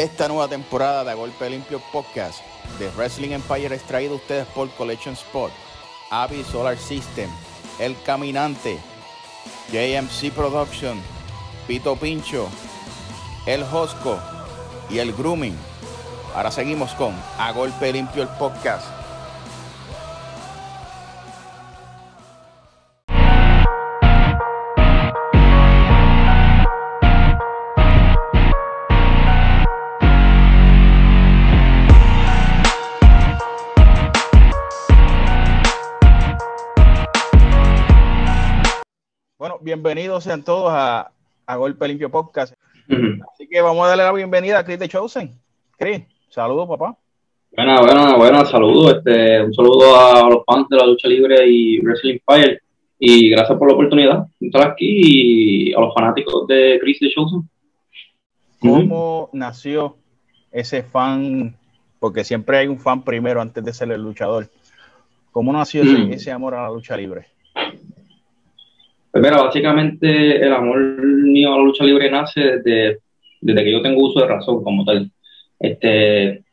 Esta nueva temporada de A Golpe Limpio Podcast de Wrestling Empire es traído a ustedes por Collection Spot, Avi Solar System, El Caminante, JMC Production, Pito Pincho, El Josco y El Grooming. Ahora seguimos con A Golpe Limpio el Podcast. Bienvenidos sean todos a, a Golpe Limpio Podcast. Así que vamos a darle la bienvenida a Chris de Chosen. Chris, saludos, papá. Buena, buena, buena, saludos. Este, un saludo a los fans de la lucha libre y Wrestling Fire. Y gracias por la oportunidad de estar aquí y a los fanáticos de Chris de Chosen. ¿Cómo nació ese fan? Porque siempre hay un fan primero antes de ser el luchador. ¿Cómo nació ese amor a la lucha libre? Pues mira, básicamente el amor mío a la lucha libre nace desde, desde que yo tengo uso de razón como tal. Este,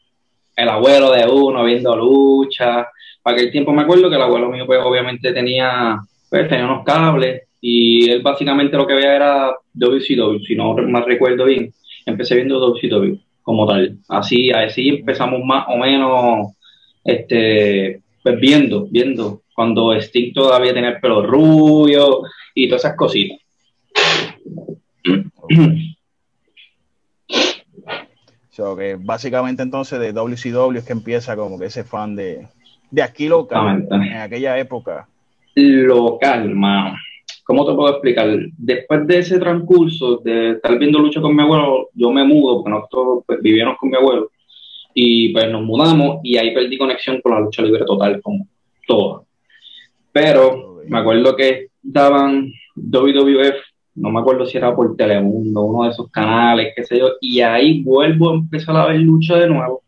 el abuelo de uno viendo lucha. Para aquel tiempo me acuerdo que el abuelo mío pues obviamente tenía, pues, tenía unos cables y él básicamente lo que veía era WCW, si no más recuerdo bien. Empecé viendo WCW como tal. Así, así empezamos más o menos este, pues viendo, viendo cuando Sting todavía tenía el pelo rubio y todas esas cositas. So, que básicamente entonces de WCW es que empieza como que ese fan de, de aquí local, en aquella época. Local, mano. ¿Cómo te puedo explicar? Después de ese transcurso de estar viendo lucha con mi abuelo, yo me mudo, porque nosotros pues, vivíamos con mi abuelo, y pues nos mudamos y ahí perdí conexión con la lucha libre total, como todo. Pero me acuerdo que daban WWF, no me acuerdo si era por Telemundo, uno de esos canales, qué sé yo, y ahí vuelvo a empezar a ver lucha de nuevo.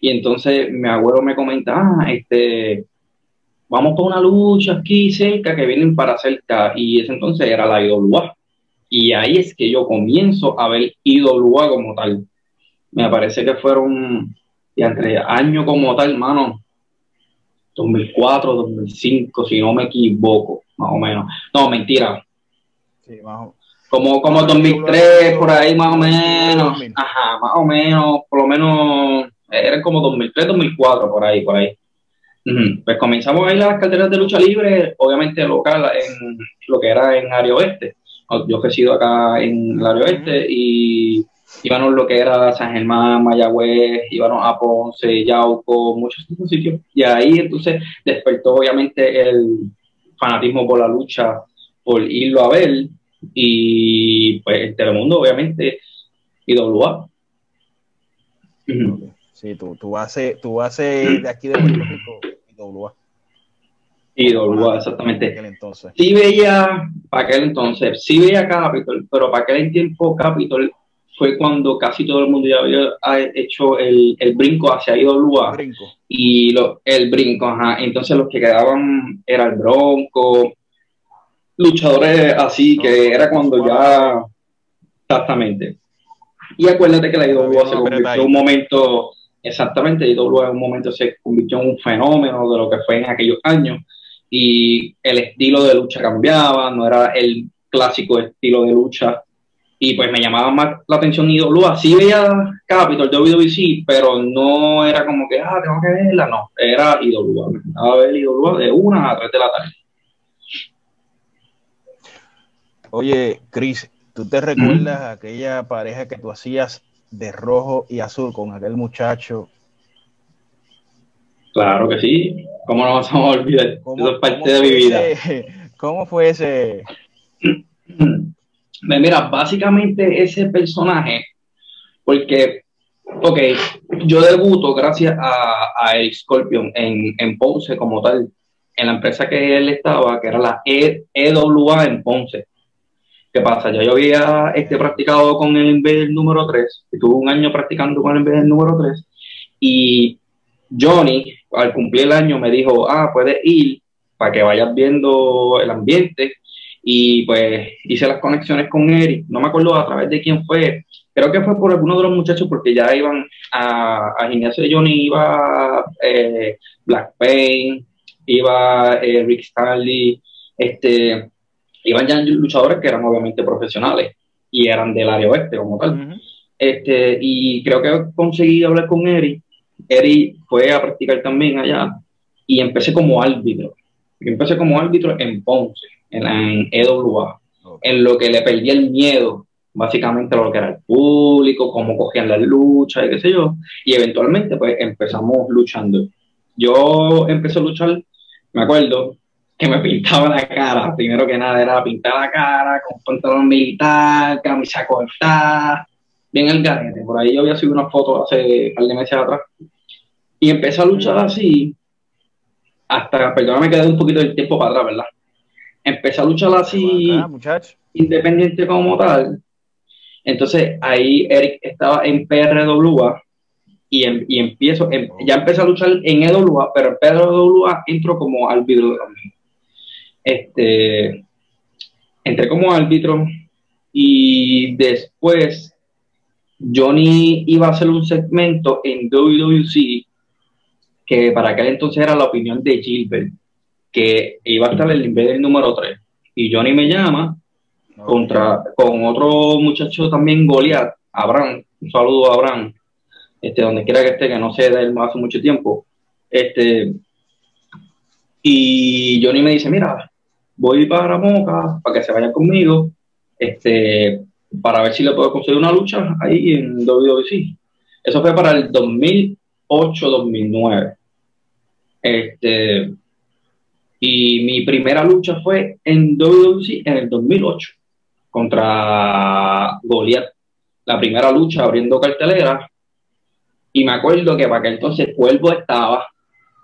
Y entonces mi abuelo me comenta, ah, este, vamos por una lucha aquí cerca que vienen para cerca. Y ese entonces era la IWA. Y ahí es que yo comienzo a ver IWA como tal. Me parece que fueron, y entre años como tal, mano, 2004, 2005, si no me equivoco, más o menos. No, mentira, Sí, más o- como, como Ah, 2003, por ahí más o menos. 2000. Ajá, más o menos, por lo menos, eran como 2003, 2004, por ahí, por ahí. Pues comenzamos ahí las carteras de lucha libre, obviamente local, en lo que era en área oeste. Yo resido acá en el área oeste y íbamos lo que era San Germán, Mayagüez, íbamos a Ponce, Yauco, muchos otros sitios. Y ahí entonces despertó obviamente el fanatismo por la lucha, por irlo a ver y pues el Telemundo obviamente IWA. Ujú. Sí, tú, tú haces, tú haces de aquí de Puerto Rico IWA. IWA, En exactamente. aquel entonces. Sí veía, para aquel entonces, sí veía Capitol, pero para aquel tiempo Capitol fue cuando casi todo el mundo ya había ha hecho el, el brinco hacia IWA Brinco. y lo, el brinco, ajá. Entonces los que quedaban era el Bronco, luchadores así, que era cuando ya, exactamente. Y acuérdate que la IWA se convirtió en un momento, exactamente, IWA en un momento se convirtió en un fenómeno de lo que fue en aquellos años y el estilo de lucha cambiaba, no era el clásico estilo de lucha y pues me llamaba más la atención IWA. Sí veía Capitol, WWC, pero no era como que, ah, tengo que verla, no, era IWA. Me encantaba ver IWA de una a tres de la tarde. Oye, Chris, ¿tú te recuerdas aquella pareja que tú hacías de rojo y azul con aquel muchacho? Claro que sí, ¿cómo nos vamos a olvidar? ¿Cómo- Eso es parte de mi vida. ese- ¿Cómo fue ese? Mira, básicamente ese personaje, porque, ok, yo debuto gracias a, a Eric Scorpion en, en Ponce como tal, en la empresa que él estaba, que era la E- EWA en Ponce. ¿Qué pasa? Ya yo había este, practicado con el Invader número 3, estuve un año practicando con el Invader número 3, y Johnny, al cumplir el año, me dijo, ah, puedes ir para que vayas viendo el ambiente y pues hice las conexiones con Eric, no me acuerdo a través de quién fue, creo que fue por alguno de los muchachos porque ya iban a, a gimnasio de Johnny, iba eh, Black Pain, iba eh, Rick Stanley, este, iban ya luchadores que eran obviamente profesionales y eran del área oeste como tal. este, y creo que conseguí hablar con Eric. Eric fue a practicar también allá y empecé como árbitro. empecé como árbitro en Ponce, en, en EWA, en lo que le perdí el miedo básicamente lo que era el público, cómo cogían las luchas y qué sé yo, y eventualmente pues empezamos luchando. Yo empecé a luchar, me acuerdo, que me pintaba la cara, primero que nada era pintar la cara con pantalón militar, camisa cortada, bien el garete, por ahí yo había subido una foto hace un par de meses atrás, y empecé a luchar así, hasta, perdóname que quedé un poquito del tiempo para atrás, ¿verdad? Empecé a luchar así, independiente como tal, entonces ahí Eric estaba en PRWA y, em, y empiezo, em, ya empecé a luchar en EWA, pero en PRWA entro como árbitro también. Este, entré como árbitro y después Johnny iba a hacer un segmento en WWC que para aquel entonces era la opinión de Gilbert, que iba a estar el Invader número 3. Y Johnny me llama contra, con otro muchacho también, Goliath, Abraham, un saludo a Abraham, este, donde quiera que esté, que no sé de él hace mucho tiempo. Este, y Johnny me dice, mira, voy para Moca, para que se vayan conmigo, este, para ver si le puedo conseguir una lucha ahí en WWC. Eso fue para el 2008-2009. Este, y mi primera lucha fue en WWC en el 2008 contra Goliath, la primera lucha abriendo cartelera. Y me acuerdo que para aquel entonces Cuervo estaba,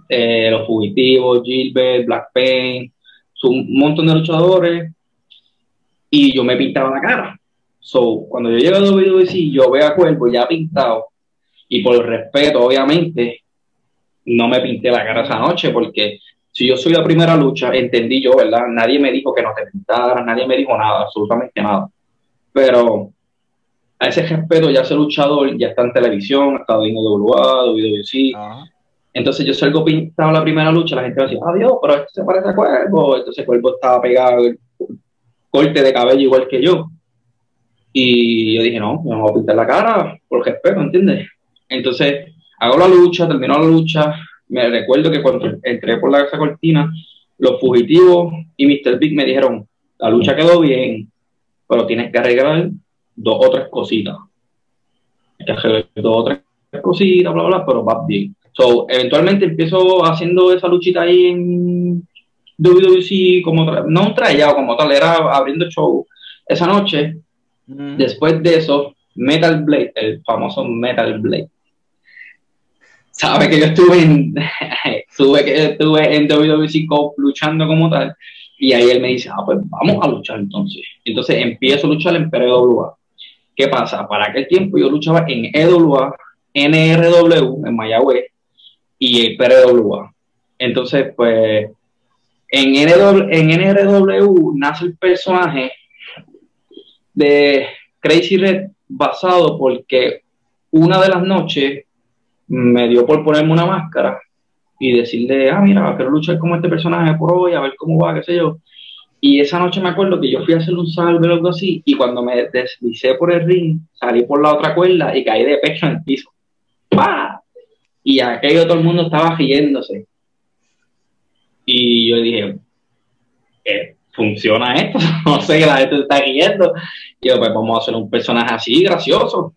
eh, los fugitivos, Gilbert, Black Pain, un montón de luchadores, y yo me pintaba la cara. So, cuando yo llego a WWE, yo veo a Cuervo ya pintado, y por respeto, obviamente, no me pinté la cara esa noche porque si yo soy la primera lucha, entendí yo, ¿verdad? Nadie me dijo que no te pintara, nadie me dijo nada, absolutamente nada. Pero a ese respeto, ya ese luchador ya está en televisión, ha estado en WA, WWC. Entonces yo salgo pintado la primera lucha, la gente va a decir, adiós, pero esto se parece a Cuervo. Entonces Cuervo estaba pegado, corte de cabello igual que yo. Y yo dije, no, me voy a pintar la cara por respeto, ¿entiendes? Entonces hago la lucha, termino la lucha, me recuerdo que cuando entré por la esa cortina, los fugitivos y Mr. Big me dijeron, la lucha quedó bien, pero tienes que arreglar dos o tres cositas. que arreglar dos o tres cositas, bla, bla, pero va bien. So, eventualmente empiezo haciendo esa luchita ahí en WWC, como no un trayado como tal, era abriendo show esa noche. Mm. Después de eso, Metal Blade, el famoso Metal Blade, sabe que yo estuve en, que estuve en WWC luchando como tal, y ahí él me dice, ah, pues vamos a luchar entonces. Entonces empiezo a luchar en PRWA. ¿Qué pasa? Para aquel tiempo yo luchaba en EWA, NRW, en Mayagüez, y PRWA. Entonces, pues, en NRW nace el personaje de Crazy Red basado porque una de las noches me dio por ponerme una máscara y decirle, ah, mira, quiero luchar como este personaje por hoy, a ver cómo va, qué sé yo. Y esa noche me acuerdo que yo fui a hacer un salve o algo así, y cuando me deslicé por el ring, salí por la otra cuerda y caí de pecho en el piso. ¡Pah! Y aquello todo el mundo estaba riéndose. Y yo dije, ¿qué? ¿funciona esto? no sé, que la gente está riendo. Y yo, pues vamos a hacer un personaje así, gracioso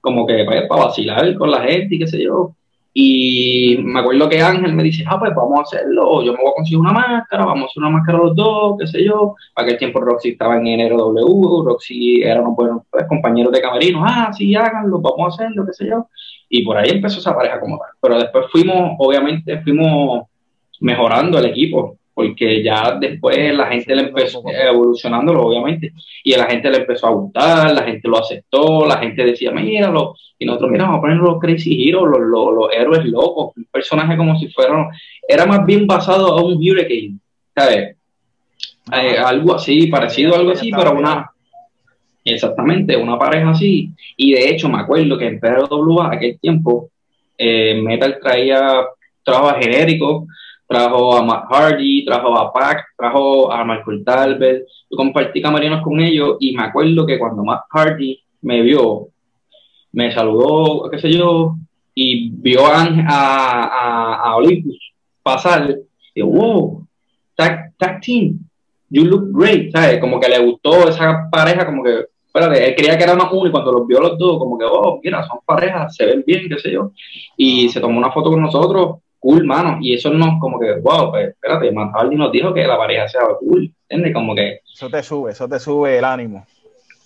como que pues, para vacilar con la gente y qué sé yo. Y me acuerdo que Ángel me dice, ah, pues vamos a hacerlo, yo me voy a conseguir una máscara, vamos a hacer una máscara los dos, qué sé yo. Aquel tiempo Roxy estaba en NRW, Roxy era unos buenos pues, compañeros de camerino, ah, sí, háganlo, vamos a hacerlo, qué sé yo. Y por ahí empezó esa pareja como tal. Pero después fuimos, obviamente, fuimos mejorando el equipo porque ya después la gente le empezó evolucionándolo, obviamente, y la gente le empezó a gustar, la gente lo aceptó, la gente decía, míralo, y nosotros, mira, vamos a poner los Crazy Heroes, los, los, héroes locos, un personaje como si fueran, era más bien basado a un Hurricane, ¿sabes? Eh, algo así, parecido a algo así, pero una, exactamente, una pareja así. Y de hecho, me acuerdo que en PWA, aquel tiempo, eh, Metal traía trabajo genérico, trajo a Matt Hardy, trajo a Pac, trajo a Michael Talbot. Yo compartí camarinos con ellos y me acuerdo que cuando Matt Hardy me vio, me saludó, qué sé yo, y vio a, a, a Olympus pasar, y wow, tag, tag team, you look great, ¿sabes? Como que le gustó esa pareja, como que, espérate, él creía que era más uno y cuando los vio los dos, como que, oh, mira, son parejas, se ven bien, qué sé yo, y se tomó una foto con nosotros, cool, mano, y eso no como que, wow, pues espérate, Matt nos dijo que la pareja sea cool, ¿entiendes? Como que... Eso te sube, eso te sube el ánimo.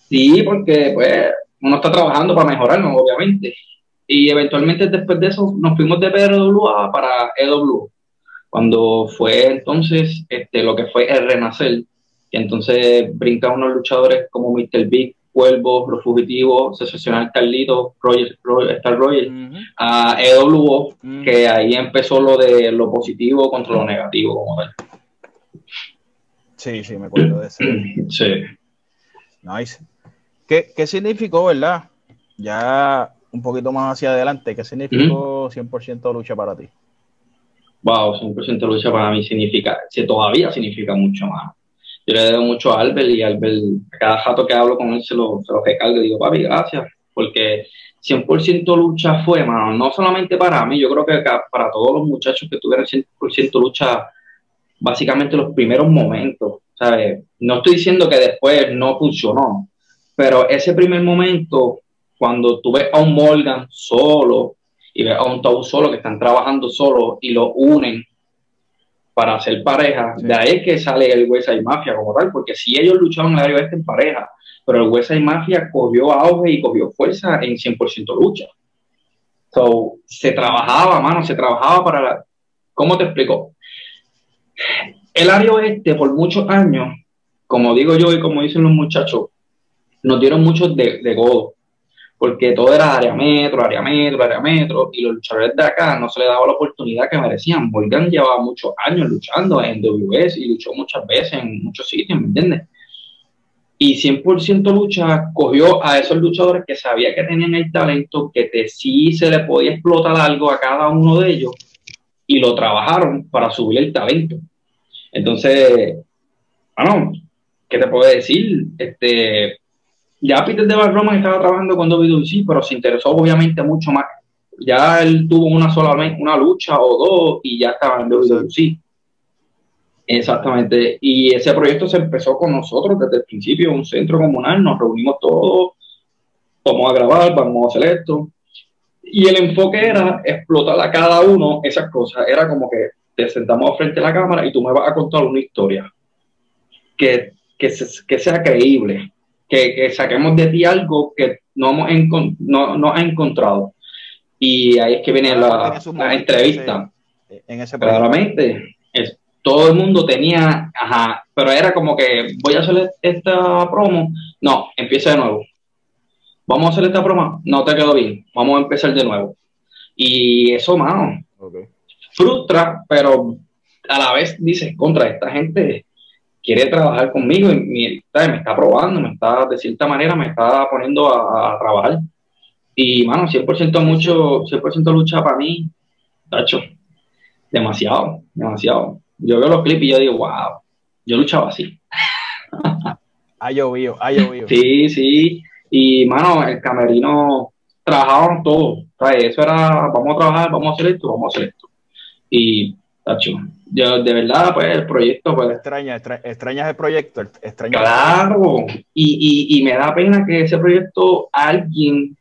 Sí, porque, pues, uno está trabajando para mejorarnos, obviamente. Y eventualmente después de eso nos fuimos de PWA para EW, cuando fue entonces este, lo que fue el renacer, que entonces brinca unos luchadores como Mr. Big, Cuervo, Los Fugitivos, Secesional Carlito, Roger, Star Roger, a EWO, que ahí empezó lo de lo positivo contra lo negativo, como tal. Sí, sí, me acuerdo de eso. sí. Nice. ¿Qué, ¿Qué significó, verdad? Ya un poquito más hacia adelante, ¿qué significó 100% lucha para ti? Wow, 100% lucha para mí significa, si todavía significa mucho más. Yo le debo mucho a Albert y Albert, a cada jato que hablo con él se lo, se lo recalgo y digo, papi, gracias, porque 100% lucha fue, mano, no solamente para mí, yo creo que para todos los muchachos que tuvieron 100% lucha, básicamente los primeros momentos, ¿sabes? No estoy diciendo que después no funcionó, pero ese primer momento cuando tú ves a un Morgan solo y ves a un Tau solo que están trabajando solo y lo unen para hacer pareja, de ahí es que sale el y Mafia como tal, porque si ellos luchaban en el área este en pareja, pero el y Mafia cogió auge y cogió fuerza en 100% lucha. So, se trabajaba, mano, se trabajaba para la... ¿Cómo te explico? El área oeste por muchos años, como digo yo y como dicen los muchachos, nos dieron muchos de, de godo porque todo era área metro, área metro, área metro, y los luchadores de acá no se les daba la oportunidad que merecían. Morgan llevaba muchos años luchando en WS y luchó muchas veces en muchos sitios, ¿me entiendes? Y 100% lucha cogió a esos luchadores que sabía que tenían el talento, que te, sí se le podía explotar algo a cada uno de ellos, y lo trabajaron para subir el talento. Entonces, bueno, ¿qué te puedo decir? Este, ya Peter de Roman estaba trabajando con WWE, pero se interesó obviamente mucho más. Ya él tuvo una sola una lucha o dos y ya estaba en WWE. Exactamente. Y ese proyecto se empezó con nosotros desde el principio, un centro comunal, nos reunimos todos, vamos a grabar, vamos a hacer esto. Y el enfoque era explotar a cada uno esas cosas. Era como que te sentamos frente a la cámara y tú me vas a contar una historia que, que, que sea creíble, que, saquemos de ti algo que no hemos no, no ha encontrado. Y ahí es que viene la, entrevista. en ese Claramente, es, todo el mundo tenía, ajá, pero era como que voy a hacer esta promo, no, empieza de nuevo. Vamos a hacer esta promo, no te quedó bien, vamos a empezar de nuevo. Y eso, mano, frustra, pero a la vez dices, contra esta gente quiere trabajar conmigo y me, está probando, me está, de cierta manera, me está poniendo a, trabajar. Y, mano, 100% mucho, 100% lucha para mí, tacho, demasiado, demasiado. Yo veo los clips y yo digo, wow, yo luchaba así. ha llovido, ha llovido. Sí, sí. Y, mano, el camerino, trabajaban todos. Eso era, vamos a trabajar, vamos a hacer esto, vamos a hacer esto. Y, tacho, yo de verdad, pues el proyecto, pues... Extraña, extrañas el proyecto, claro, y, y, y, me da pena que ese proyecto, alguien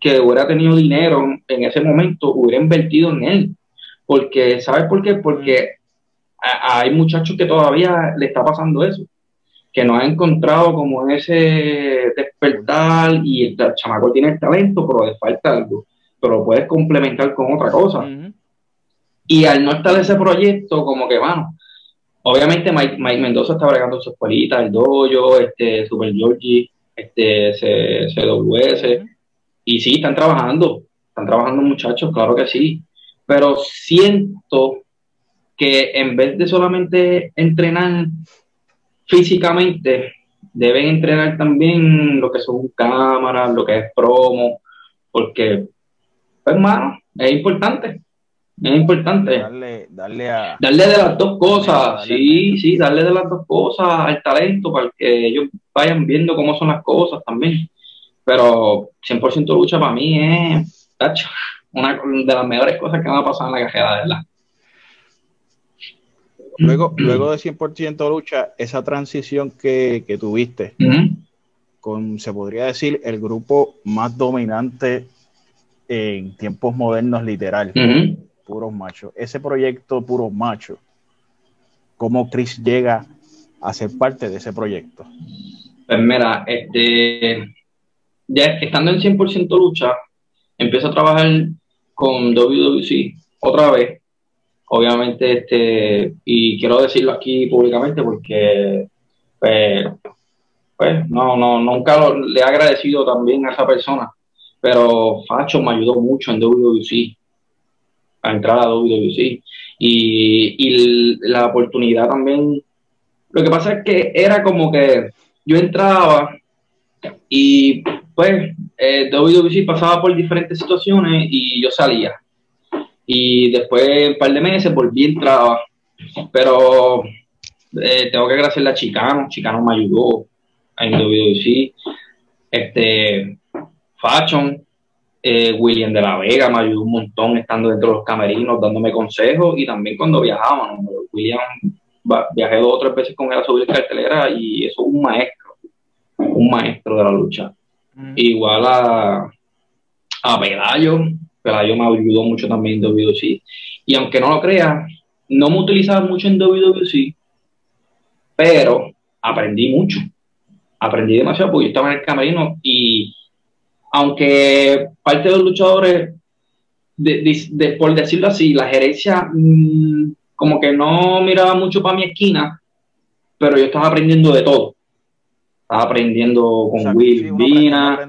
que hubiera tenido dinero en ese momento, hubiera invertido en él. Porque, ¿sabes por qué? Porque hay muchachos que todavía le está pasando eso, que no ha encontrado como ese despertar y el chamaco tiene el talento, pero le falta algo, pero lo puedes complementar con otra cosa. Y al no estar ese proyecto, como que, bueno, obviamente Mike, Mendoza está bregando su escuelita, el dojo, este, Super Georgie, este, CWS, y sí, están trabajando, están trabajando muchachos, claro que sí, pero siento que en vez de solamente entrenar físicamente, deben entrenar también lo que son cámaras, lo que es promo, porque, pues, hermano, es importante. Es importante. Darle, darle, a... darle de las dos cosas, sí, sí, darle de las dos cosas al talento para que ellos vayan viendo cómo son las cosas también. Pero 100% lucha para mí es una de las mejores cosas que me ha pasado en la carrera, de verdad. Luego, luego de 100% lucha, esa transición que, tuviste con, se podría decir, el grupo más dominante en tiempos modernos, literal, puros machos. Ese proyecto, puros machos, ¿cómo Chris llega a ser parte de ese proyecto? Pues mira, este, ya estando en 100% lucha, empiezo a trabajar con WWC otra vez obviamente, este, y quiero decirlo aquí públicamente porque, pues, pues no, no, nunca le he agradecido también a esa persona, pero Facho me ayudó mucho en WWC, a entrar a WWC, y, y la oportunidad también, lo que pasa es que era como que yo entraba y pues eh, WWC pasaba por diferentes situaciones y yo salía. Y después un par de meses volví a entrar, pero eh, tengo que agradecerle a Chicano, Chicano me ayudó en WWC, este, Fashion, eh, William de la Vega me ayudó un montón estando dentro de los camerinos, dándome consejos y también cuando viajábamos. William viajé dos o tres veces con él a subir cartelera y eso es un maestro, un maestro de la lucha. Mm. Igual a, a Pelayo, yo me ayudó mucho también en WWC. Y aunque no lo crea, no me utilizaba mucho en WWC, pero aprendí mucho. Aprendí demasiado porque yo estaba en el camerino y aunque parte de los luchadores, de, por decirlo así, la gerencia mm, como que no miraba mucho para mi esquina, pero yo estaba aprendiendo de todo. Estaba aprendiendo con Will Vina,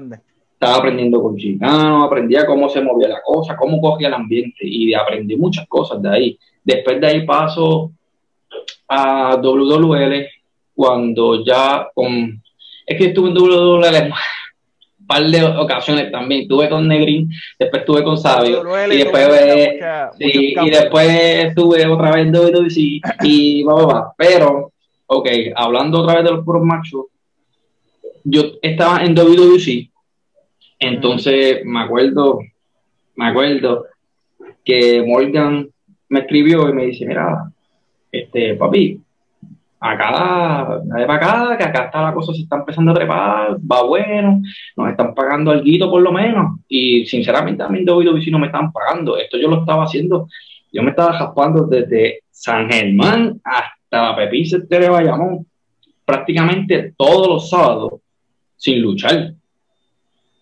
estaba aprendiendo con Chicano, aprendía cómo se movía la cosa, cómo cogía el ambiente y aprendí muchas cosas de ahí. Después de ahí paso a WWL cuando ya con... Es que estuve en WWL par de ocasiones también. Estuve con Negrin, después estuve con Sabio y después, y después estuve otra vez en WWC y va, va, va. Pero, ok, hablando otra vez de los puros machos, yo estaba en WWC entonces, me acuerdo, me acuerdo que Morgan me escribió y me dice, mira, este, papi, acá, de para acá, que acá está la cosa, se está empezando a trepar, va bueno, nos están pagando algo por lo menos. Y sinceramente a mí en no me están pagando. Esto yo lo estaba haciendo, yo me estaba jaspando desde San Germán hasta la Pepín de Bayamón, prácticamente todos los sábados, sin luchar.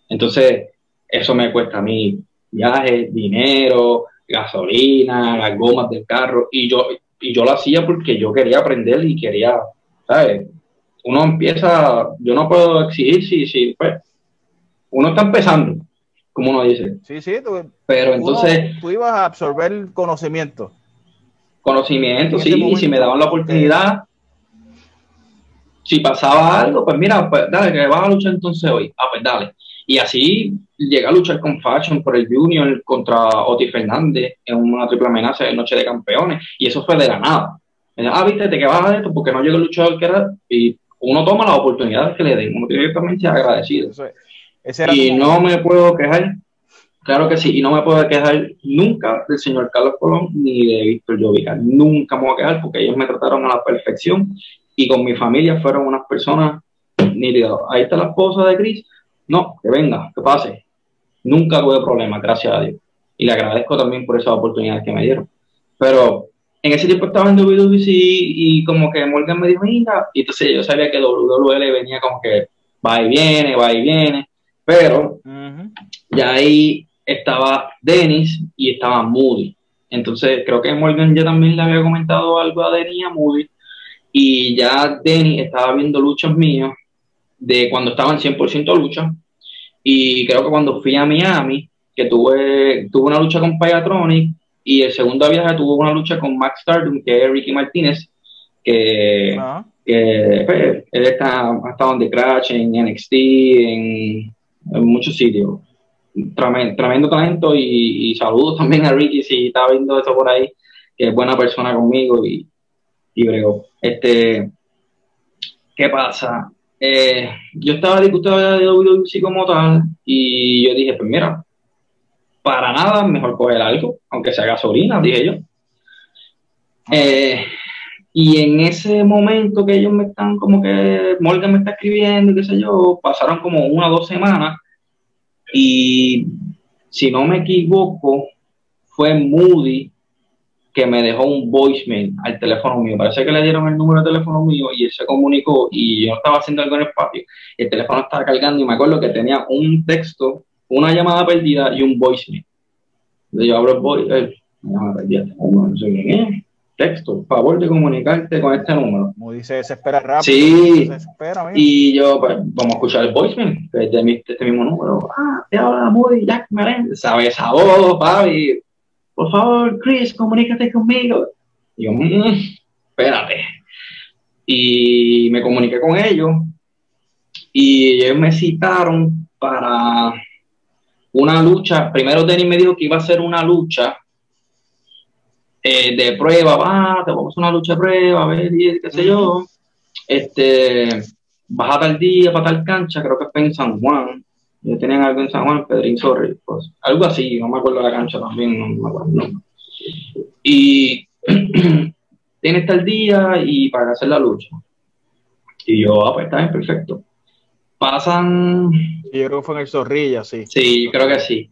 Entonces, eso me cuesta a mí viajes, dinero, gasolina, las gomas del carro, y yo, y yo lo hacía porque yo quería aprender y quería, ¿sabes? Uno empieza, yo no puedo exigir si, si pues, uno está empezando, como uno dice. Sí, sí, pero entonces... tú ibas a absorber conocimiento. Conocimiento, sí, y si me daban la oportunidad, si pasaba algo, pues mira, pues dale, que vas a luchar entonces hoy. Ah, pues dale. Y así llega a luchar con Fashion por el Junior contra Oti Fernández en una triple amenaza de Noche de Campeones. Y eso fue de la nada. Ah, viste, te que de esto porque no llega el luchador que era. Y uno toma las oportunidades que le den. Uno tiene que también ser agradecido. y no me puedo quejar. Claro que sí, y no me puedo quejar nunca del señor Carlos Colón ni de Víctor Llovica. Nunca me voy a quejar porque ellos me trataron a la perfección y con mi familia fueron unas personas nítidas. Ahí está la esposa de Cris no, que venga, que pase. Nunca tuve problemas, gracias a Dios. Y le agradezco también por esas oportunidades que me dieron. Pero en ese tiempo estaba en WWC y como que Morgan me dijo, venga, y entonces yo sabía que WWL venía como que va y viene, va y viene, pero ya ahí estaba Dennis y estaba Moody. Entonces creo que Morgan ya también le había comentado algo a Dennis y a Moody, y ya Dennis estaba viendo luchas mías de cuando estaba en 100% lucha. Y creo que cuando fui a Miami, que tuve, tuve una lucha con Payatronic y el segundo viaje tuve una lucha con Max Stardom, que es Ricky Martínez, que que pues, él está, ha estado en The Crash, en NXT, en, muchos sitios. Tremendo, talento y, saludos también a Ricky si está viendo eso por ahí, que es buena persona conmigo y, y bregó. Este, ¿Qué pasa? Eh, yo estaba discutiendo de WWC como tal y yo dije, pues mira, para nada mejor coger algo, aunque sea gasolina, dije yo. Eh, y en ese momento que ellos me están, como que Morgan me está escribiendo, qué sé yo, pasaron como una o dos semanas y si no me equivoco, fue Moody que me dejó un voicemail al teléfono mío. Parece que le dieron el número de teléfono mío y él se comunicó y yo estaba haciendo algo en el patio. El teléfono estaba cargando y me acuerdo que tenía un texto, una llamada perdida y un voicemail. Entonces yo abro el voicemail, llamada perdida, no sé quién es texto, favor de comunicarte con este número. Como dice, desespera rápido. Sí, desespera, y yo, pues, vamos a escuchar el voicemail, que es de, este mismo número. Ah, te habla Moody, Jack Maren, ¿sabes esa voz, papi? Por favor, Chris, comunícate conmigo. Y yo, mmm, espérate. Y me comuniqué con ellos y ellos me citaron para una lucha. Primero Denny me dijo que iba a ser una lucha eh, de prueba, va, te vamos a una lucha de prueba, a ver, qué sé yo. Este, vas a tal día, para tal cancha, creo que fue en San Juan. Yo tenían algo en San Juan, Pedrín Sorry, pues, algo así, no me acuerdo la cancha también, no me acuerdo. No. Y tienes tal día y para hacer la lucha. Y yo, ah, pues está bien, perfecto. Pasan. Yo creo que fue en el Zorrilla, sí. Sí, creo que sí.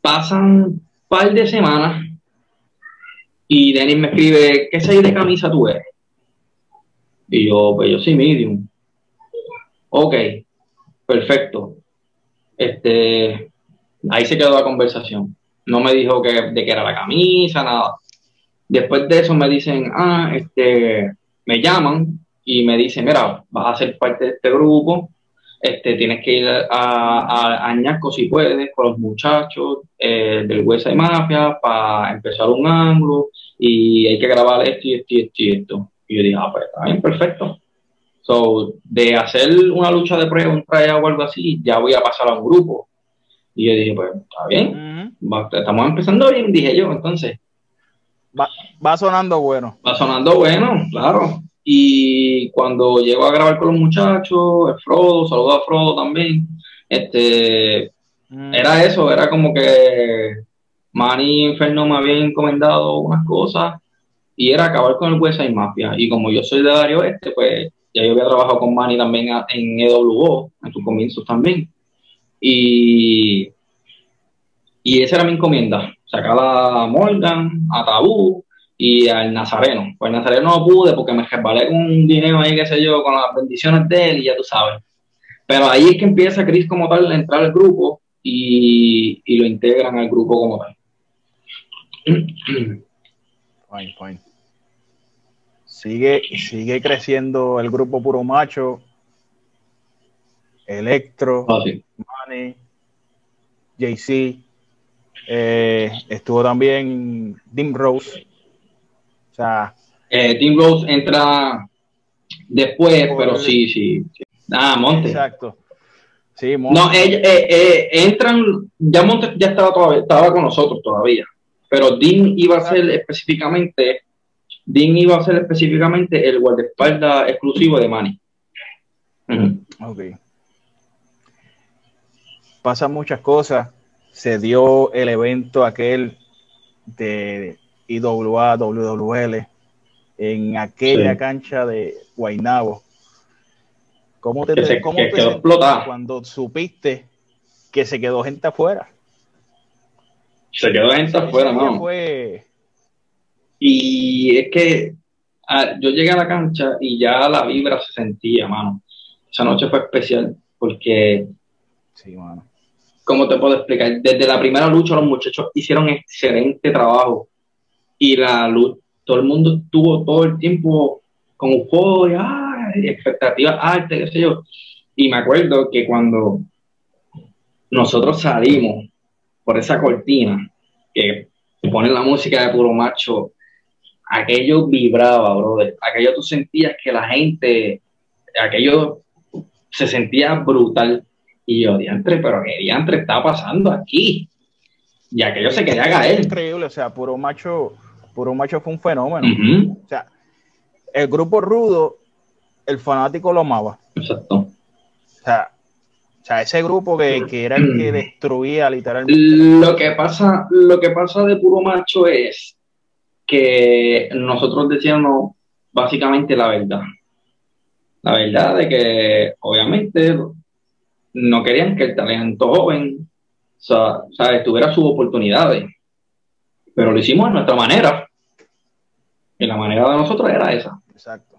Pasan un par de semanas y Denis me escribe, ¿qué seis de camisa tú eres? Y yo, pues yo soy medium. Ok, perfecto. Este, ahí se quedó la conversación. No me dijo que, de qué era la camisa, nada. Después de eso me dicen, ah, este, me llaman y me dicen, mira, vas a ser parte de este grupo, este, tienes que ir a, a, Añasco si puedes con los muchachos eh, del Huesa de Mafia para empezar un ángulo y hay que grabar esto y esto y esto y esto. Y yo dije, ah, pues está bien, perfecto. So, de hacer una lucha de prueba, un tryout o algo así, ya voy a pasar a un grupo. Y yo dije, pues está bien, estamos empezando bien, dije yo, entonces. Va, va sonando bueno. Va sonando bueno, claro. Y cuando llego a grabar con los muchachos, el Frodo, saludo a Frodo también, este, mm. era eso, era como que Manny Inferno me había encomendado unas cosas y era acabar con el Huesa y Mafia. Y como yo soy de Dario Este, pues ya yo había trabajado con Manny también en EWO, en sus comienzos también. Y, y esa era mi encomienda, sacar a Morgan, a Tabú, y al Nazareno. Pues el Nazareno no pude porque me resbalé con un dinero ahí, qué sé yo, con las bendiciones de él y ya tú sabes. Pero ahí es que empieza Chris como tal a entrar al grupo y, y lo integran al grupo como tal. Fine, fine. Sigue, sigue creciendo el grupo puro macho. Electro, oh, Money, JC. Eh, estuvo también Dim Rose o sea, eh, Tim Rose entra después, pero sí, sí, Ah, Monte. Exacto. Sí, Monte. No, eh, eh, entran, ya Monte ya estaba, todavía, estaba con nosotros todavía, pero Dean iba a ser específicamente, Dean iba a ser específicamente el guardaespaldas exclusivo de Manny. Ok. Pasan muchas cosas. Se dio el evento aquel de IWA, WWL, en aquella cancha de Guainabo. ¿Cómo te, que cuando supiste que se quedó gente afuera? Se quedó gente afuera, no. Y es que ah, yo llegué a la cancha y ya la vibra se sentía, mano. Esa noche fue especial porque. Sí, mano. ¿Cómo te puedo explicar? Desde la primera lucha los muchachos hicieron excelente trabajo y la luz, todo el mundo estuvo todo el tiempo con euforia, expectativas altas, qué sé yo. Y me acuerdo que cuando nosotros salimos por esa cortina, que ponen la música de puro macho aquello vibraba, brother. Aquello tú sentías que la gente, aquello se sentía brutal. Y yo, diantre, pero qué diantre está pasando aquí. Y aquello se quería caer. Increíble, o sea, puro macho, puro macho fue un fenómeno. O sea, el grupo rudo, el fanático lo amaba. Exacto. O sea, o sea ese grupo que, que, era el que destruía literalmente. Lo que pasa, lo que pasa de puro macho es que nosotros decíamos básicamente la verdad. La verdad de que obviamente no querían que el talento joven o sea, tuviera sus oportunidades. Pero lo hicimos a nuestra manera. Y la manera de nosotros era esa. Exacto.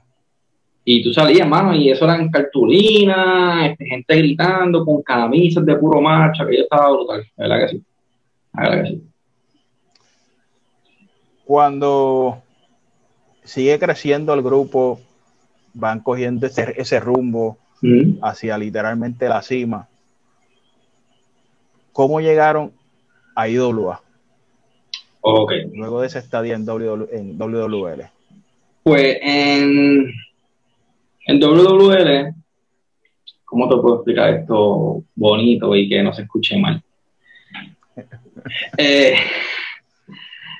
Y tú salías, mano, y eso eran cartulinas, este, gente gritando con camisas de puro marcha, que yo estaba brutal. ¿Verdad que sí? ¿Verdad que sí? Cuando sigue creciendo el grupo, van cogiendo ese, rumbo hacia literalmente la cima. ¿Cómo llegaron a IWA? Ok. Luego de ese estadio en, WWL. Pues en, en WWL, ¿cómo te puedo explicar esto bonito y que no se escuche mal? Eh,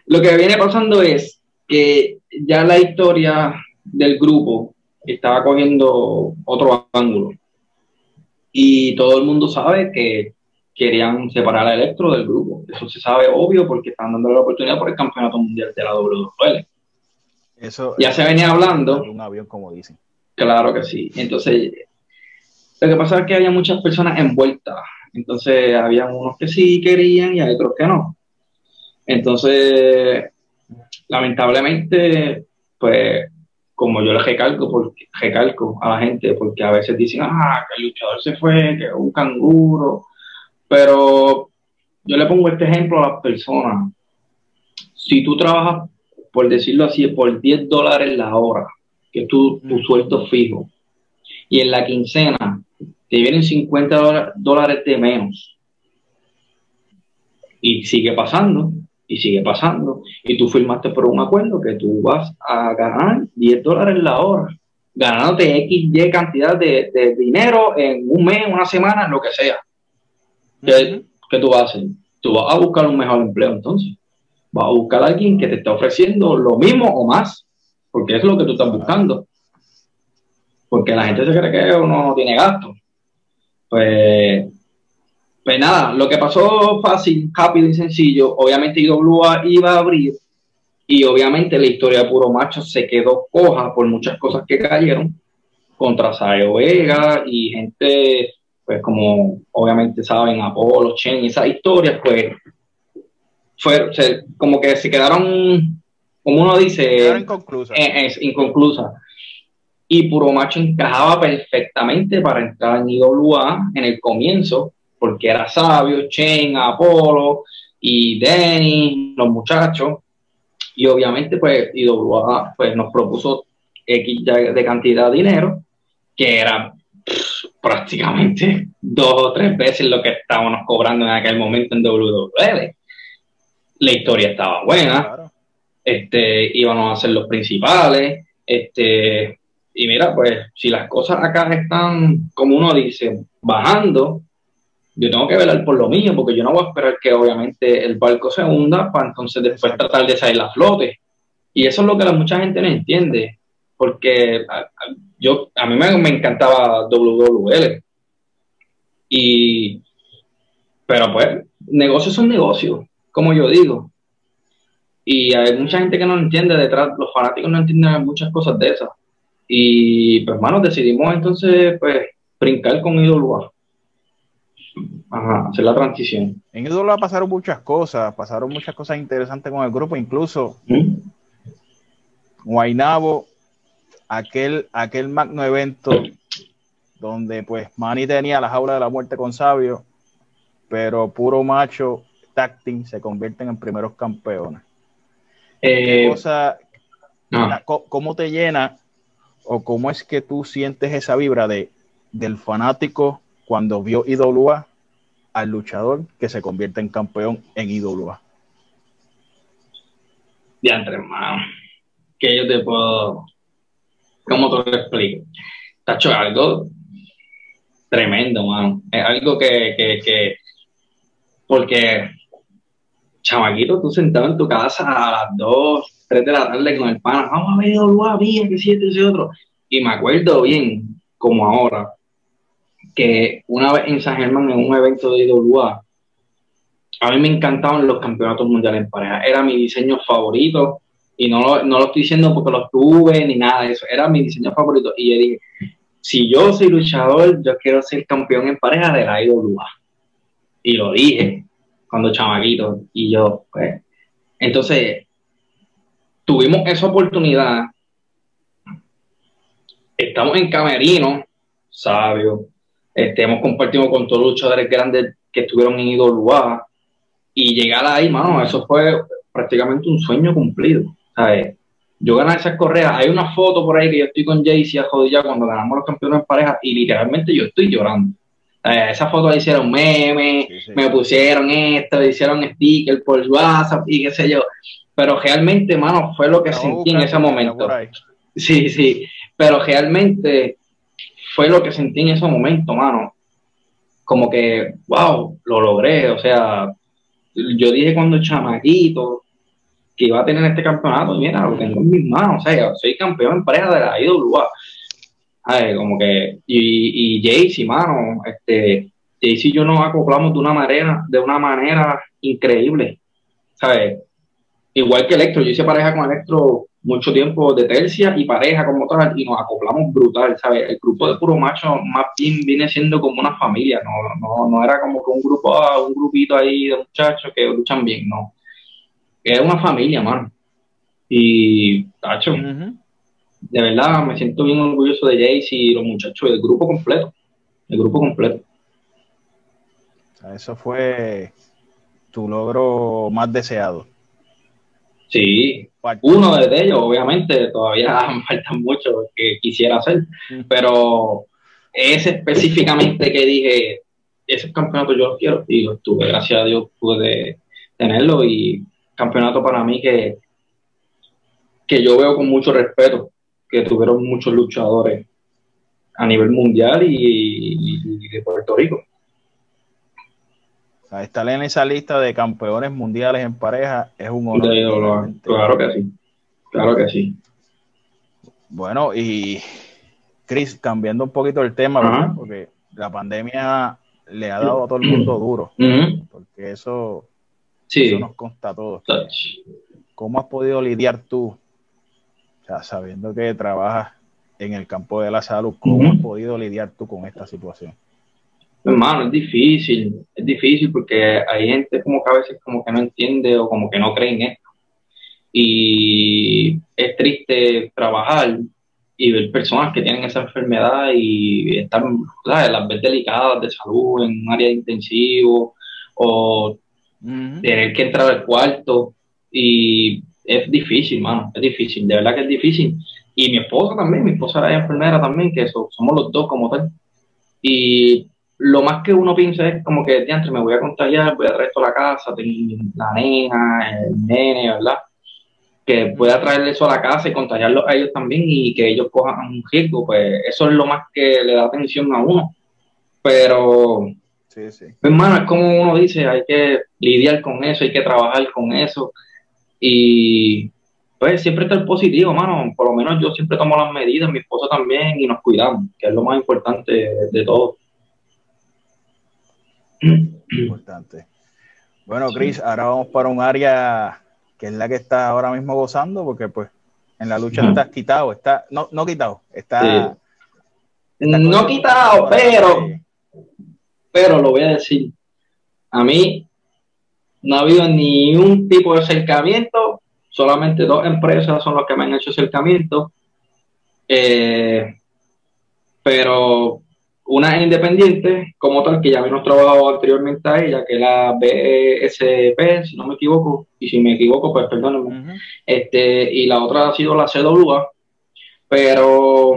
lo que viene pasando es que ya la historia del grupo estaba cogiendo otro ángulo. Y todo el mundo sabe que querían separar a Electro del grupo. Eso se sabe obvio porque están dando la oportunidad por el campeonato mundial de la WWL. Eso ya se venía hablando. Un avión, como dicen. Claro que sí. Entonces, lo que pasa es que había muchas personas envueltas. Entonces, había unos que sí querían y hay otros que no. Entonces, lamentablemente, pues, como yo le recalco, porque, recalco a la gente, porque a veces dicen, ah, que el luchador se fue, que es un canguro, pero yo le pongo este ejemplo a las personas. Si tú trabajas, por decirlo así, por 10 dólares la hora, que es tu, tu sueldo fijo, y en la quincena te vienen 50 dólares de menos, y sigue pasando, y sigue pasando, y tú firmaste por un acuerdo que tú vas a ganar 10 dólares la hora, ganándote X, Y cantidad de, de dinero en un mes, una semana, lo que sea. ¿Qué, tú vas a hacer? Tú vas a buscar un mejor empleo entonces. Vas a buscar a alguien que te esté ofreciendo lo mismo o más, porque es lo que tú estás buscando. Porque la gente se cree que uno no tiene gasto. Pues, pues nada, lo que pasó fácil, rápido y sencillo, obviamente IWA iba a abrir y obviamente la historia de Puro Macho se quedó coja por muchas cosas que cayeron contra Sayo Vega y gente pues como obviamente saben, Apolo, Chen, esas historias, pues fue, como que se quedaron, como uno dice, inconclusas. Eh, inconclusa. Y Puro Macho encajaba perfectamente para entrar en IWA en el comienzo, porque era sabio, Chen, Apolo y Denny, los muchachos. Y obviamente, pues IWA pues, nos propuso X de cantidad de dinero, que era prácticamente dos o tres veces lo que estábamos cobrando en aquel momento en WWL. La historia estaba buena, este, íbamos a ser los principales, este, y mira, pues si las cosas acá están, como uno dice, bajando, yo tengo que velar por lo mío, porque yo no voy a esperar que obviamente el barco se hunda para entonces después tratar de salir a flote. Y eso es lo que la mucha gente no entiende, porque yo, a mí me, encantaba WWL. Y, pero pues, negocios son negocios, como yo digo. Y hay mucha gente que no entiende detrás, los fanáticos no entienden muchas cosas de esas. Y pues, hermano, decidimos entonces, pues, brincar con IWA. Ajá, hacer la transición. En IWA pasaron muchas cosas, pasaron muchas cosas interesantes con el grupo, incluso ¿Mm? Guainabo aquel, aquel magno evento donde pues Manny tenía la jaula de la muerte con Sabio, pero puro macho tacting se convierten en primeros campeones. Eh, cosa, ¿Cómo te llena o cómo es que tú sientes esa vibra de, del fanático cuando vio IWA al luchador que se convierte en campeón en IWA? De hermano que yo te puedo, ¿cómo te lo explico? Tacho, algo tremendo, mano. Es algo que, que, que porque, chamaquito, tú sentado en tu casa a las 2, 3 de la tarde con el pana, vamos a ver, Olua, mía, que siete, ese otro. Y me acuerdo bien, como ahora, que una vez en San Germán, en un evento de IWA, a mí me encantaban los campeonatos mundiales en pareja. Era mi diseño favorito. Y no lo, no lo estoy diciendo porque lo tuve ni nada de eso. Era mi diseño favorito. Y yo dije, si yo soy luchador, yo quiero ser campeón en pareja de la IWA. Y lo dije cuando chamaquito. Y yo, pues. Entonces, tuvimos esa oportunidad. Estamos en Camerino, sabio. Este, hemos compartido con todos los luchadores grandes que estuvieron en IWA y llegar ahí, mano, eso fue prácticamente un sueño cumplido. ¿sabes? Yo gané esas correas. Hay una foto por ahí que yo estoy con Jaycee a ya cuando ganamos los campeones en pareja y literalmente yo estoy llorando. Esa foto le hicieron memes, me pusieron esto, hicieron sticker por WhatsApp y qué sé yo. Pero realmente, mano, fue lo que sentí en ese momento. Sí, sí. Pero realmente fue lo que sentí en ese momento, mano. Como que, wow, lo logré. O sea, yo dije cuando chamaquito que iba a tener este campeonato y mira, lo tengo en mis manos, o sea, soy campeón en pareja de la IWA. ver, como que, y, y Jaycee, mano, este, Jaycee y yo nos acoplamos de una manera, de una manera increíble, ¿sabes? Igual que Electro, yo hice pareja con Electro mucho tiempo de tercia y pareja como tal, y nos acoplamos brutal, ¿sabes? El grupo de puro macho más bien viene siendo como una familia, no, no, no era como que un grupo, ah, un grupito ahí de muchachos que luchan bien, no. Es una familia, mano. Y, tacho, de verdad me siento bien orgulloso de Jace y los muchachos, del grupo completo, el grupo completo. Eso fue tu logro más deseado. Sí, uno de ellos, obviamente, todavía faltan mucho que quisiera hacer, pero ese específicamente que dije, ese campeonato yo lo quiero y lo tuve, gracias a Dios pude tenerlo y campeonato para mí que, que yo veo con mucho respeto, que tuvieron muchos luchadores a nivel mundial y de Puerto Rico estar en esa lista de campeones mundiales en pareja es un honor. claro que sí, claro que sí. Bueno, y Chris, cambiando un poquito el tema, porque la pandemia le ha dado a todo el mundo duro, porque eso, nos consta a todos. ¿Cómo has podido lidiar tú, sabiendo que trabajas en el campo de la salud, cómo has podido lidiar tú con esta situación? Hermano, es difícil, es difícil porque hay gente como que a veces como que no entiende o como que no cree en esto. Y es triste trabajar y ver personas que tienen esa enfermedad y estar, ¿sabes? Las veces delicadas de salud en un área de intensivo o tener que entrar al cuarto y es difícil, mano, es difícil, de verdad que es difícil. Y mi esposa también, mi esposa es enfermera también, que somos los dos como tal. Y lo más que uno piensa es como que, diantre, me voy a contagiar, voy a traer esto a la casa, tengo la nena, el nene, ¿verdad? Que pueda traerle eso a la casa y contagiarlo a ellos también y que ellos cojan un riesgo, pues eso es lo más que le da atención a uno. Pero, sí, sí. hermano, es como uno dice, hay que lidiar con eso, hay que trabajar con eso y pues siempre estar positivo, mano. Por lo menos yo siempre tomo las medidas, mi esposa también y nos cuidamos, que es lo más importante de todo. Importante. Bueno, Chris, ahora vamos para un área que es la que está ahora mismo gozando, porque pues en la lucha estás quitado, está, no, no quitado, está, no quitado, pero, pero lo voy a decir, a mí no ha habido ni un tipo de acercamiento, solamente dos empresas son las que me han hecho acercamiento, eh, pero una independiente, como tal, que ya hemos trabajado anteriormente a ella, que es la BSP, si no me equivoco, y si me equivoco, pues perdónenme. este, y la otra ha sido la CWA, pero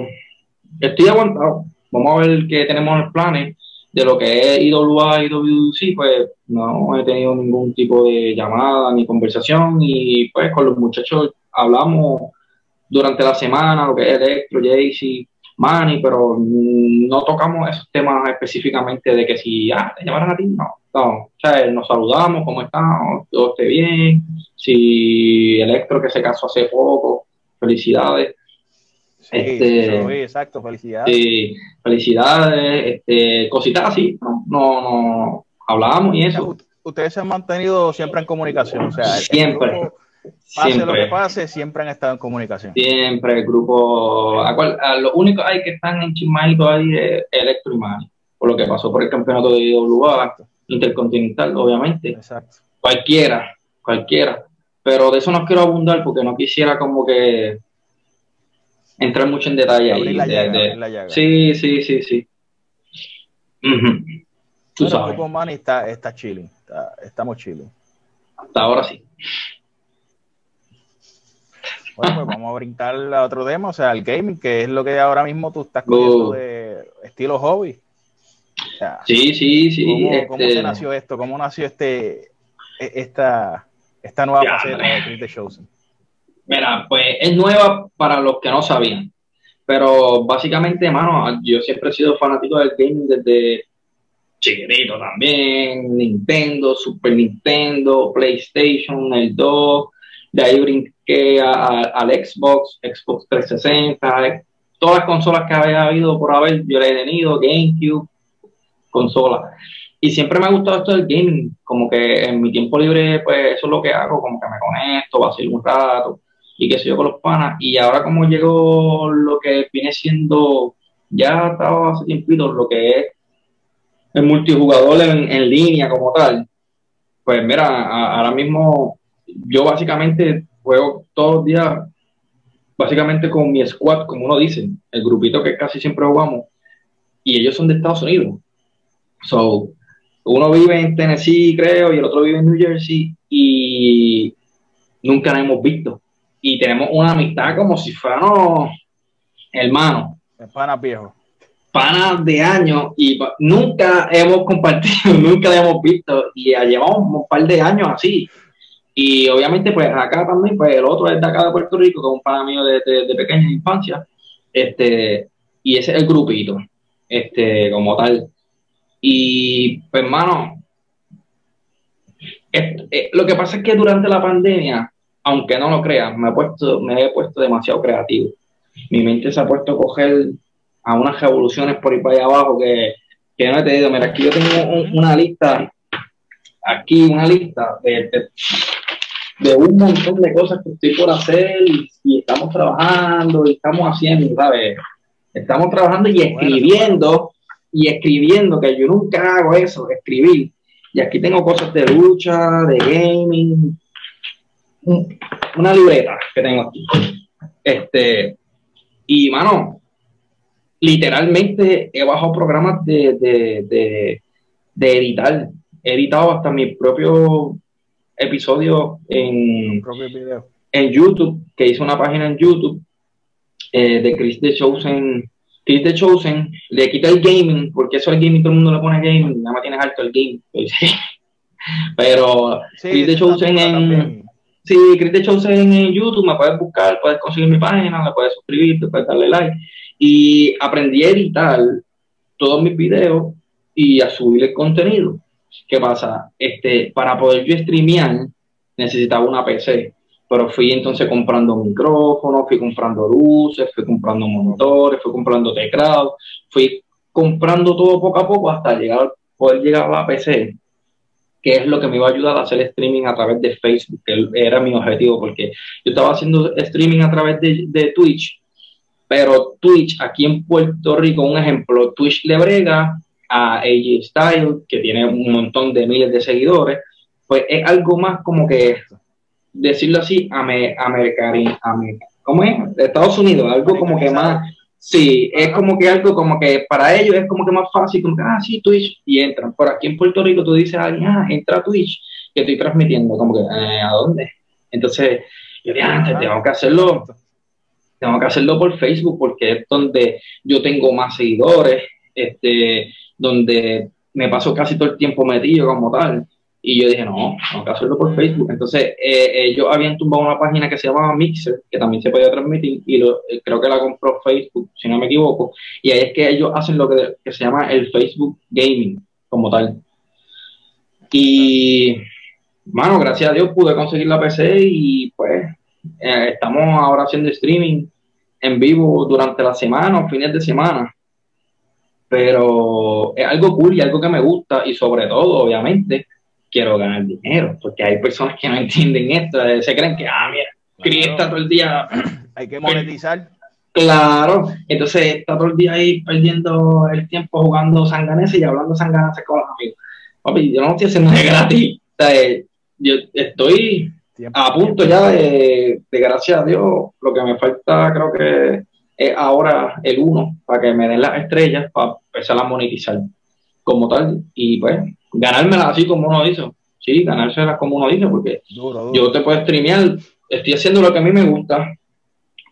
estoy aguantado. Vamos a ver qué tenemos en el planes de lo que es IWA y WC, pues no he tenido ningún tipo de llamada ni conversación y pues con los muchachos hablamos durante la semana, lo que es Electro, Jaycee, Manny, pero no tocamos esos temas específicamente de que si, ah, te llamaron a ti, no, no, o sea, nos saludamos, ¿cómo estamos? Todo esté bien, si Electro que se casó hace poco, felicidades. Sí, este, exacto, felicidades. Sí, felicidades, este, cositas así, no, no, no hablamos y eso. Ustedes se han mantenido siempre en comunicación, o sea, siempre. Pase lo que pase, siempre han estado en comunicación. Siempre, el grupo, a, cual, a lo único hay que están en Chismaito ahí es Electro y Mani, por lo que pasó por el campeonato de IWA, Intercontinental, obviamente. Exacto. Cualquiera, cualquiera. Pero de eso no quiero abundar porque no quisiera como que entrar mucho en detalle ahí. Sí, sí, sí, sí. Tú sabes. El está, está chilling, estamos chilling. Hasta ahora sí. Bueno, pues vamos a brincar a otro tema, o sea, el gaming, que es lo que ahora mismo tú estás cogiendo uh. de estilo hobby. sí, sí, sí. ¿cómo, se este nació esto? ¿Cómo nació este e, esta, esta nueva faceta de Chris de Chosen? Mira, pues es nueva para los que no sabían. Pero básicamente, hermano, yo siempre he sido fanático del gaming desde chiquitito también. Nintendo, Super Nintendo, PlayStation, el 2. De ahí brinqué al Xbox, Xbox 360, todas las consolas que había habido por haber, yo le he tenido, GameCube, consola. Y siempre me ha gustado esto del gaming, como que en mi tiempo libre, pues eso es lo que hago, como que me conecto, vacilo un rato y qué sé yo con los panas. Y ahora como llegó lo que viene siendo, ya estaba hace tiempito, lo que es el multijugador en, en línea como tal, pues mira, ahora mismo yo básicamente juego todos los días, básicamente con mi squad, como uno dice, el grupito que casi siempre jugamos, y ellos son de Estados Unidos. So, uno vive en Tennessee, creo, y el otro vive en New Jersey, y nunca nos hemos visto. Y tenemos una amistad como si fuéramos hermanos. Panas viejos. Panas de años, y nunca hemos compartido, nunca le hemos visto, y ya llevamos un par de años así. Y obviamente, pues acá también, pues el otro es de acá de Puerto Rico, que es un pana mío de, de, pequeña infancia, este, y ese es el grupito, este, como tal. Y pues, hermano, eh, lo que pasa es que durante la pandemia, aunque no lo creas, me he puesto, me he puesto demasiado creativo. Mi mente se ha puesto a coger a unas revoluciones por ahí para allá abajo que, que no he tenido. Mira, aquí yo tengo una lista, aquí una lista de, de, un montón de cosas que estoy por hacer y, estamos trabajando y estamos haciendo, ¿sabes? Estamos trabajando y escribiendo y escribiendo, que yo nunca hago eso, escribir. Y aquí tengo cosas de lucha, de gaming, una libreta que tengo aquí. Este, y mano, literalmente he bajado programas de, de, de, editar. He editado hasta mi propio episodio en, en YouTube, que hice una página en YouTube eh, de Chris The Chosen Chris The Chosen le quita el gaming, porque eso el gaming, todo el mundo le pone gaming, nada más tienes alto el game. Pero sí, Chris The Chosen en. Sí, Chris The Chosen en YouTube, me puedes buscar, puedes conseguir mi página, me puedes suscribirte, puedes darle like. Y aprendí a editar todos mis videos y a subir el contenido. ¿Qué pasa? Este, para poder yo streamear, necesitaba una PC pero fui entonces comprando micrófonos, fui comprando luces, fui comprando monitores, fui comprando teclados, fui comprando todo poco a poco hasta llegar, poder llegar a la PC, que es lo que me iba a ayudar a hacer streaming a través de Facebook, que era mi objetivo, porque yo estaba haciendo streaming a través de, de Twitch, pero Twitch aquí en Puerto Rico, un ejemplo, Twitch le brega a AJ Style, que tiene un montón de miles de seguidores, pues es algo más como que decirlo así, americano, ¿cómo es? De Estados Unidos, algo como que más, sí, es como que algo como que para ellos es como que más fácil, como que, ah, sí, Twitch, y entran. Por aquí en Puerto Rico tú dices a alguien, ah, entra a Twitch, que estoy transmitiendo, como que, eh, ¿a dónde? Entonces, yo dije, antes tengo que hacerlo, tengo que hacerlo por Facebook, porque es donde yo tengo más seguidores, este, donde me paso casi todo el tiempo metido como tal. Y yo dije, no, tengo que hacerlo por Facebook. Entonces, eh, ellos habían tumbado una página que se llamaba Mixer, que también se podía transmitir, y lo, eh, creo que la compró Facebook, si no me equivoco. Y ahí es que ellos hacen lo que, que se llama el Facebook Gaming, como tal. Y, mano, gracias a Dios pude conseguir la PC y pues eh, estamos ahora haciendo streaming en vivo durante la semana o fines de semana. Pero es algo cool y algo que me gusta y sobre todo, obviamente, quiero ganar dinero, porque hay personas que no entienden esto, se creen que, ah, mira, claro. está todo el día. Hay que monetizar. Claro, entonces está todo el día ahí perdiendo el tiempo jugando sanganeses y hablando sanganeses con los amigos. Papi, yo no estoy haciendo de gratis. yo estoy a punto ya de, de, gracias a Dios, lo que me falta creo que es ahora el uno, para que me den las estrellas, para empezar a monetizar como tal. Y pues, ganármela así como uno dice. Sí, ganárselas como uno dice, porque yo te puedo streamear, estoy haciendo lo que a mí me gusta,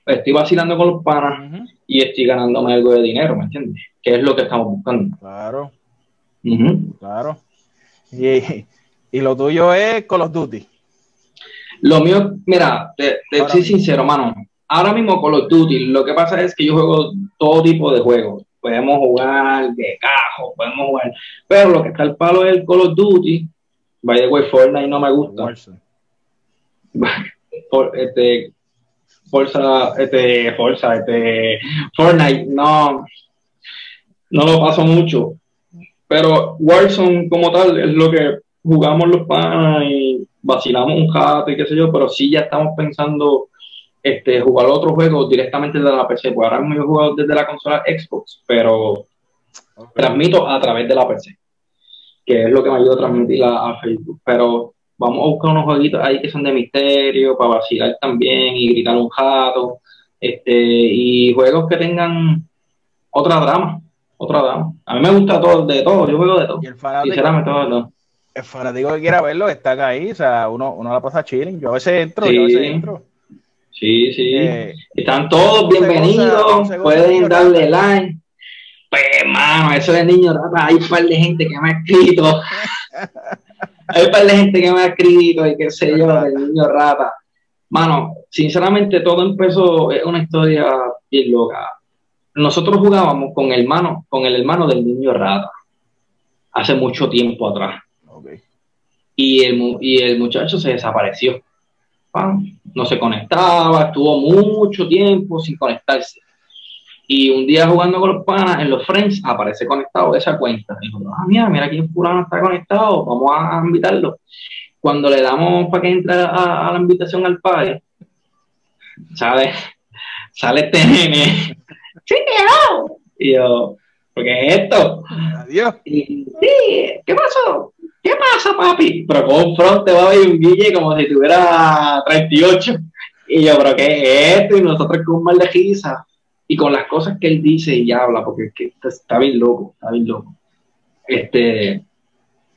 estoy vacilando con los panas y estoy ganándome algo de dinero, ¿me entiendes? Que es lo que estamos buscando. Claro. Claro. Y, y, lo tuyo es Call of Duty. Lo mío, mira, te, te soy sincero, mano. Ahora mismo Call of Duty, lo que pasa es que yo juego todo tipo de juegos. Podemos jugar de cajo, podemos jugar. Pero lo que está al palo es el Call of Duty. By the way, Fortnite no me gusta. Por, este, Forza, este, Forza, este, Fortnite, no, no lo paso mucho. Pero Warzone como tal es lo que jugamos los panas y vacilamos un jato y qué sé yo, pero sí ya estamos pensando este, jugar otros juegos directamente desde la PC. Pues ahora mismo yo jugado desde la consola Xbox, pero transmito a través de la PC, que es lo que me ayuda a transmitir a, a, Facebook. Pero vamos a buscar unos jueguitos ahí que son de misterio, para vacilar también y gritar un jato, este, y juegos que tengan otra drama otra dama. A mí me gusta todo, de todo, yo juego de todo. Y el fanático, todo, El fanático que quiera verlo está ahí, o sea, uno, uno la pasa chilling. Yo a veces entro, yo a veces entro. Sí, sí. Eh, Están todos bienvenidos, pueden darle like. Pues, mano, eso de niño rata, hay un par de gente que me ha escrito. hay un par de gente que me ha escrito y qué sé yo, del niño rata. Mano, sinceramente todo empezó, es una historia bien loca nosotros jugábamos con, hermano, con el hermano del niño rata hace mucho tiempo atrás. Y, el, y el muchacho se desapareció. No se conectaba, estuvo mucho tiempo sin conectarse. Y un día jugando con los panas en los Friends aparece conectado esa cuenta. Dijo, ah, mira, mira quién fulano está conectado, vamos a invitarlo. Cuando le damos para que entre a, la invitación al padre, ¿sabes? Sale este nene y yo, ¿por qué es esto? Adiós. Y, sí, ¿qué pasó? ¿Qué pasa, papi? Pero con un fronte va a haber un guille como si tuviera 38. Y yo, ¿pero qué es esto? Y nosotros con un mal de risa. Y con las cosas que él dice y habla, porque está bien loco, está bien loco. Este,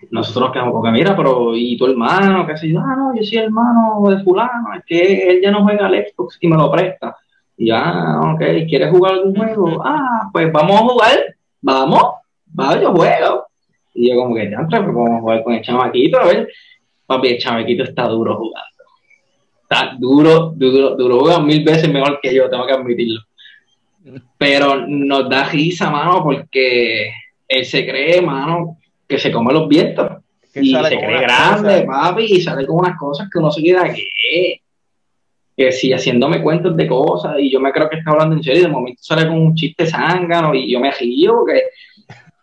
nosotros nos quedamos porque mira, pero ¿y tu hermano? Que así, ah, no, yo soy hermano de fulano, es que él ya no juega al Xbox y me lo presta. Y ah, ok, ¿quieres jugar algún juego? Ah, pues vamos a jugar, vamos, vamos, yo juego. Y yo como que, ya, pues vamos a jugar con el chamaquito, a ver. Papi, el chamaquito está duro jugando. Está duro, duro, duro. Juega mil veces mejor que yo, tengo que admitirlo. Pero nos da risa, mano, porque él se cree, mano, que se come los vientos. y se cree grande, papi, y sale con unas cosas que uno se queda, ¿qué? que si haciéndome cuentos de cosas y yo me creo que está hablando en serio, de momento sale con un chiste zángano y yo me río, que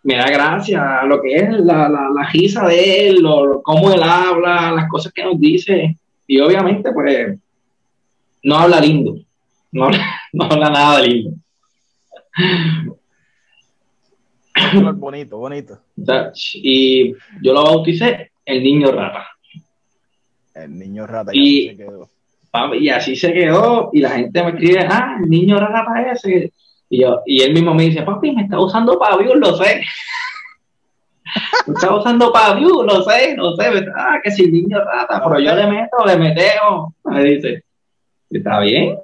me da gracia lo que es la, la, la risa de él, lo, cómo él habla, las cosas que nos dice. Y obviamente, pues, no habla lindo, no habla, no habla nada lindo. Bonito, bonito. Y yo lo bauticé el niño rata. El niño rata. Y, se quedó y así se quedó, y la gente me escribe, ah, el niño rata ese. Y, yo, y él mismo me dice, papi, me está usando Paviu, lo sé. me está usando Paviu, lo sé, lo sé. Ah, que si niño rata, pero yo le meto, le meteo. Me dice, está bien.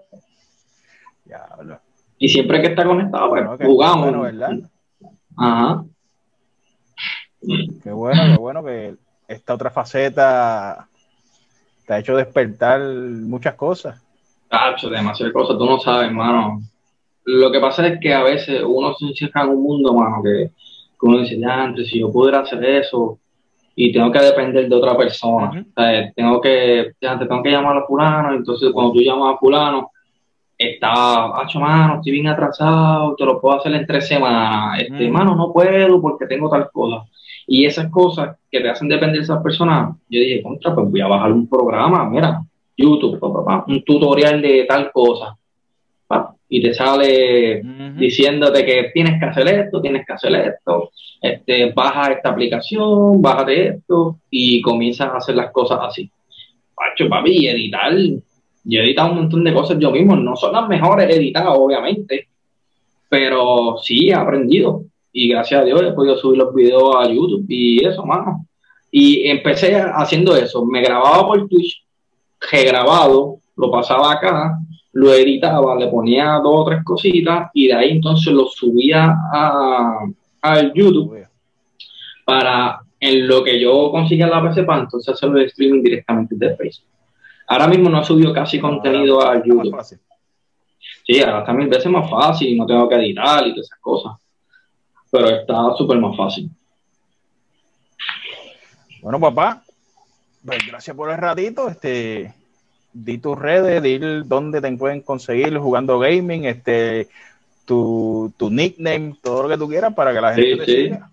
Y siempre que está conectado, pues jugamos. Bueno, ¿verdad? Ajá. Qué bueno, qué bueno que esta otra faceta te ha hecho despertar muchas cosas. Tacho, demasiadas cosas, tú no sabes, hermano. Lo que pasa es que a veces uno se encierra en un mundo, mano, que, uno dice, ya, antes si yo pudiera hacer eso y tengo que depender de otra persona, tengo que, ya, tengo que llamar a fulano, entonces cuando tú llamas a fulano, está, hacho, mano, estoy bien atrasado, te lo puedo hacer en tres semanas, este, mano, no puedo porque tengo tal cosa. Y esas cosas que te hacen depender de esas personas, yo dije, contra, pues voy a bajar un programa, mira, YouTube, un tutorial de tal cosa. Y te sale diciéndote que tienes que hacer esto, tienes que hacer esto, este, baja esta aplicación, bájate esto y comienzas a hacer las cosas así. Pacho, papi, editar, yo he editado un montón de cosas yo mismo, no son las mejores editadas, obviamente, pero sí he aprendido y gracias a Dios he podido subir los videos a YouTube y eso, mano. Y empecé haciendo eso, me grababa por Twitch regrabado, lo pasaba acá, lo editaba, le ponía dos o tres cositas y de ahí entonces lo subía a, YouTube para en lo que yo consiga la PC para entonces hacerlo de streaming directamente de Facebook. Ahora mismo no he subido casi contenido a YouTube. Sí, ahora está mil veces más fácil, no tengo que editar y todas esas cosas. Pero está súper más fácil. Bueno, papá, pues gracias por el ratito. Este, di tus redes, di dónde te pueden conseguir jugando gaming, este, tu, tu nickname, todo lo que tú quieras para que la gente te siga.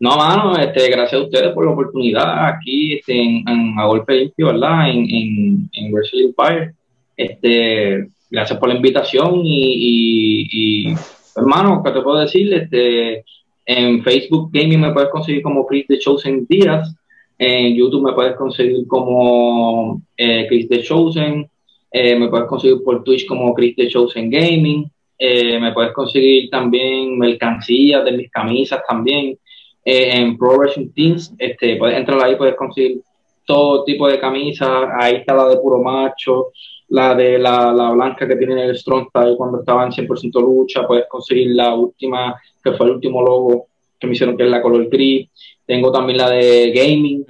No, mano, este, gracias a ustedes por la oportunidad aquí este, en, a golpe limpio, ¿verdad? En, en, en Wrestling Empire. Este, gracias por la invitación y, y, hermano, ¿qué te puedo decir? Este, en Facebook Gaming me puedes conseguir como Chris The Chosen Díaz. En YouTube me puedes conseguir como eh, Chris The Chosen. Eh, me puedes conseguir por Twitch como Chris The Chosen Gaming. Eh, me puedes conseguir también mercancías de mis camisas también. en Pro Wrestling Teams, este, puedes entrar ahí, puedes conseguir todo tipo de camisas. Ahí está la de puro macho, la de la, la blanca que tiene el Strong Style cuando estaba en 100% lucha. Puedes conseguir la última, que fue el último logo que me hicieron, que es la color gris. Tengo también la de gaming.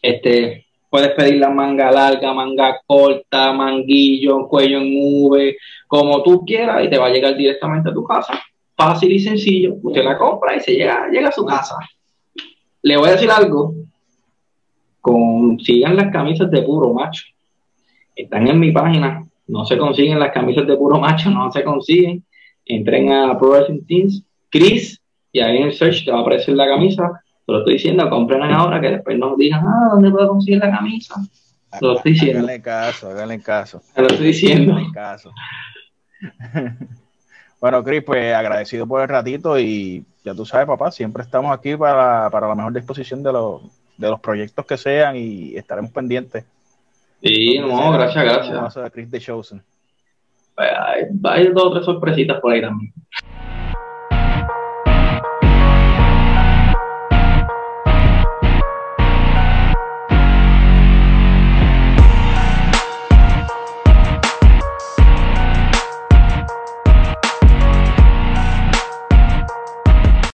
Este, puedes pedir la manga larga, manga corta, manguillo, cuello en V, como tú quieras, y te va a llegar directamente a tu casa. Fácil y sencillo. Usted la compra y se llega, llega a su casa. Le voy a decir algo. Consigan las camisas de puro macho. Están en mi página. No se consiguen las camisas de puro macho, no se consiguen. Entren a Pro Wrestling Teams. Chris y ahí en el search te va a aparecer la camisa. Te lo estoy diciendo, compren ahora que después nos digan, ah, ¿dónde puedo conseguir la camisa? Te lo estoy diciendo. Háganle caso, háganle caso. Te lo estoy diciendo. caso. bueno, Cris, pues agradecido por el ratito y ya tú sabes, papá, siempre estamos aquí para, para la mejor disposición de los, de los proyectos que sean y estaremos pendientes. Sí, no, gracias, gracias. de Chris de Chosen. Hay, hay dos o tres sorpresitas por ahí también.